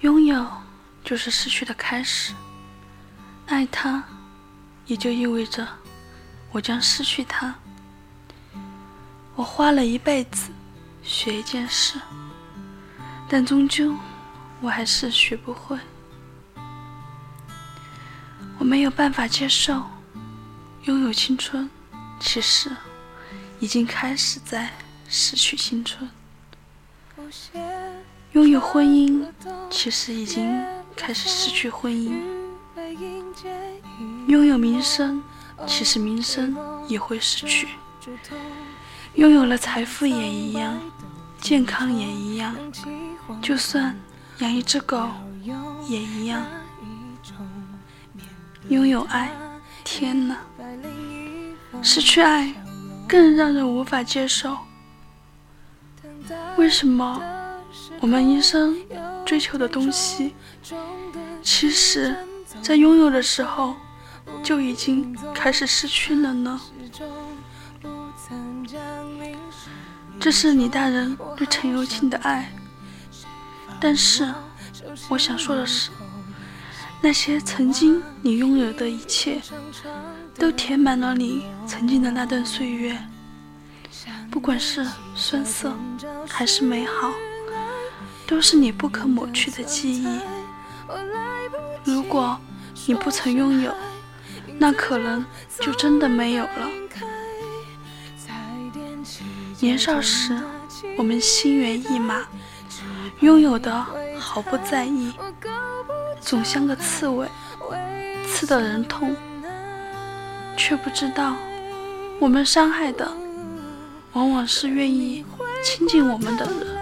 拥有就是失去的开始，爱他，也就意味着我将失去他。我花了一辈子学一件事，但终究我还是学不会。我没有办法接受拥有青春，其实已经开始在失去青春。拥有婚姻，其实已经开始失去婚姻；拥有名声，其实名声也会失去；拥有了财富也一样，健康也一样，就算养一只狗也一样。拥有爱，天哪！失去爱，更让人无法接受。为什么？我们一生追求的东西，其实，在拥有的时候就已经开始失去了呢。这是李大人对陈友庆的爱，但是，我想说的是，那些曾经你拥有的一切，都填满了你曾经的那段岁月，不管是酸涩还是美好。都是你不可抹去的记忆。如果你不曾拥有，那可能就真的没有了。年少时，我们心猿意马，拥有的毫不在意，总像个刺猬，刺得人痛，却不知道，我们伤害的，往往是愿意亲近我们的人。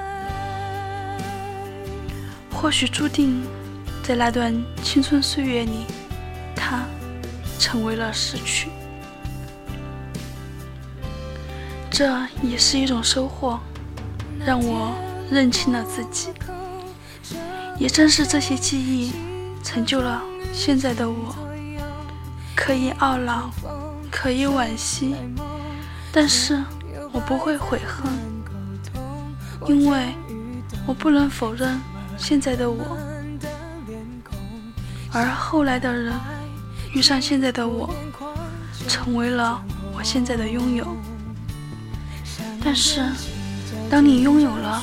或许注定，在那段青春岁月里，他成为了失去。这也是一种收获，让我认清了自己。也正是这些记忆，成就了现在的我。可以懊恼，可以惋惜，但是我不会悔恨，因为我不能否认。现在的我，而后来的人遇上现在的我，成为了我现在的拥有。但是，当你拥有了，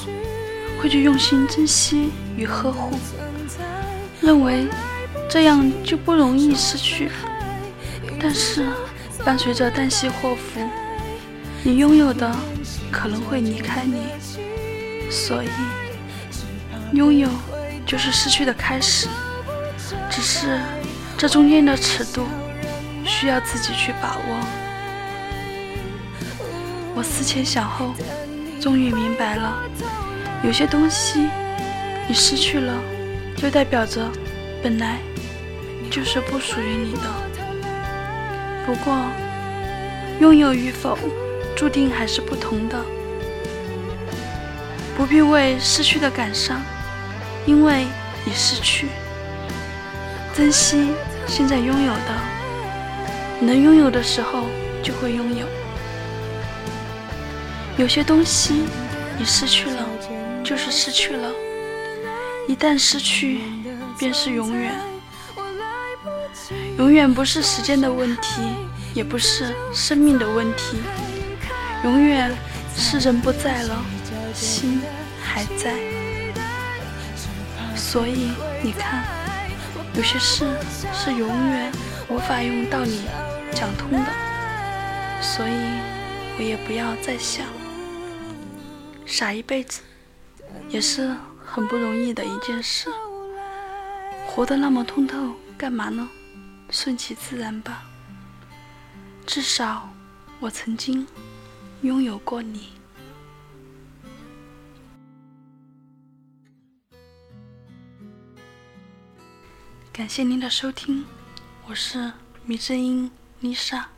会去用心珍惜与呵护，认为这样就不容易失去。但是，伴随着旦夕祸福，你拥有的可能会离开你，所以。拥有就是失去的开始，只是这中间的尺度需要自己去把握。我思前想后，终于明白了，有些东西你失去了，就代表着本来就是不属于你的。不过，拥有与否，注定还是不同的，不必为失去的感伤。因为已失去，珍惜现在拥有的，能拥有的时候就会拥有。有些东西你失去了，就是失去了，一旦失去，便是永远。永远不是时间的问题，也不是生命的问题，永远是人不在了，心还在。所以你看，有些事是永远无法用道理讲通的，所以我也不要再想，傻一辈子也是很不容易的一件事。活得那么通透，干嘛呢？顺其自然吧。至少我曾经拥有过你。感谢您的收听，我是米正英丽莎。